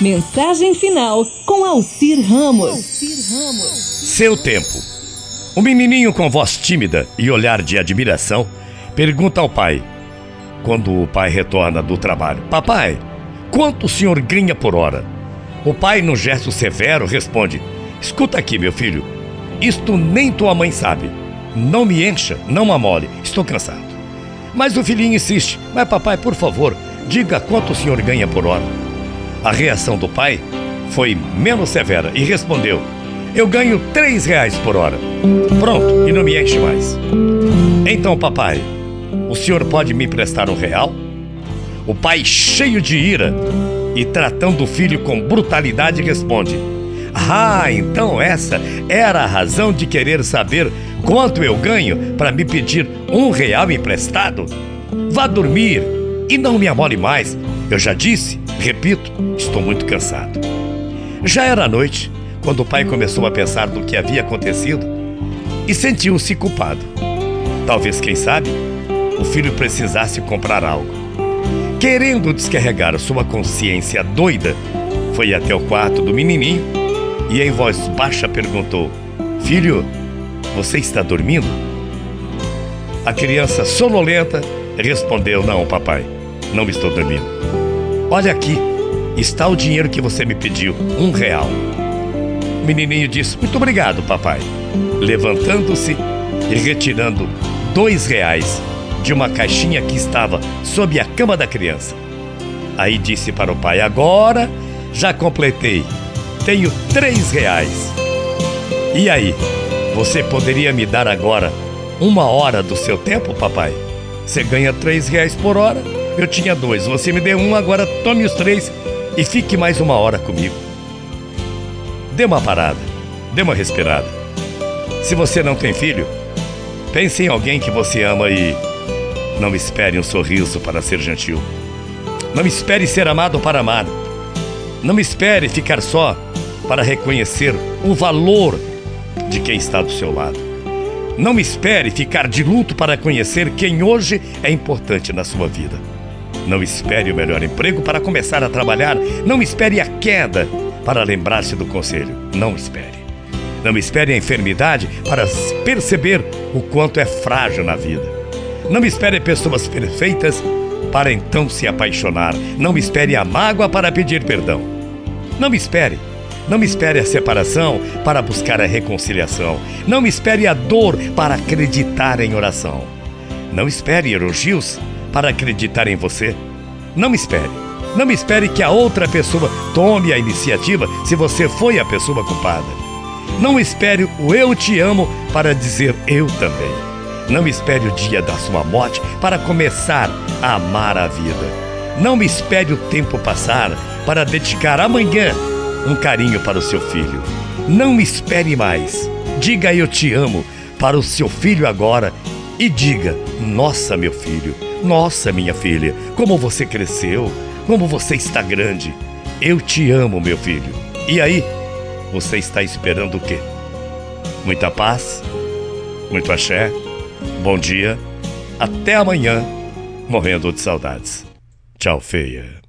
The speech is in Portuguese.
Mensagem final com Alcir Ramos. Seu tempo. O menininho com voz tímida e olhar de admiração pergunta ao pai, quando o pai retorna do trabalho: Papai, quanto o senhor ganha por hora? O pai, no gesto severo, responde: Escuta aqui, meu filho, isto nem tua mãe sabe. Não me encha, não amole, estou cansado. Mas o filhinho insiste: Mas papai, por favor, diga quanto o senhor ganha por hora. A reação do pai foi menos severa e respondeu: Eu ganho três reais por hora. Pronto, e não me enche mais. Então, papai, o senhor pode me emprestar um real? O pai, cheio de ira e tratando o filho com brutalidade, responde: Ah, então essa era a razão de querer saber quanto eu ganho para me pedir um real emprestado? Vá dormir e não me amole mais. Eu já disse, repito, estou muito cansado. Já era noite quando o pai começou a pensar no que havia acontecido e sentiu-se culpado. Talvez, quem sabe, o filho precisasse comprar algo. Querendo descarregar sua consciência doida, foi até o quarto do menininho e em voz baixa perguntou: Filho, você está dormindo? A criança sonolenta respondeu: Não, papai, não estou dormindo. Olha aqui, está o dinheiro que você me pediu, um real. O menininho disse: Muito obrigado, papai. Levantando-se e retirando dois reais de uma caixinha que estava sob a cama da criança. Aí disse para o pai: Agora já completei, tenho três reais. E aí, você poderia me dar agora uma hora do seu tempo, papai? Você ganha três reais por hora, eu tinha dois, você me deu um, agora tome os três e fique mais uma hora comigo. Dê uma parada, dê uma respirada. Se você não tem filho, pense em alguém que você ama e não espere um sorriso para ser gentil. Não espere ser amado para amar. Não espere ficar só para reconhecer o valor de quem está do seu lado. Não espere ficar de luto para conhecer quem hoje é importante na sua vida. Não espere o melhor emprego para começar a trabalhar. Não espere a queda para lembrar-se do conselho. Não espere. Não espere a enfermidade para perceber o quanto é frágil na vida. Não espere pessoas perfeitas para então se apaixonar. Não espere a mágoa para pedir perdão. Não espere. Não espere a separação para buscar a reconciliação. Não espere a dor para acreditar em oração. Não espere elogios para acreditar em você. Não espere. Não espere que a outra pessoa tome a iniciativa se você foi a pessoa culpada. Não espere o eu te amo para dizer eu também. Não espere o dia da sua morte para começar a amar a vida. Não espere o tempo passar para dedicar amanhã um carinho para o seu filho. Não espere mais. Diga eu te amo para o seu filho agora e diga: Nossa, meu filho, nossa, minha filha, como você cresceu, como você está grande. Eu te amo, meu filho. E aí, você está esperando o quê? Muita paz? Muito axé? Bom dia, até amanhã, morrendo de saudades. Tchau, feia.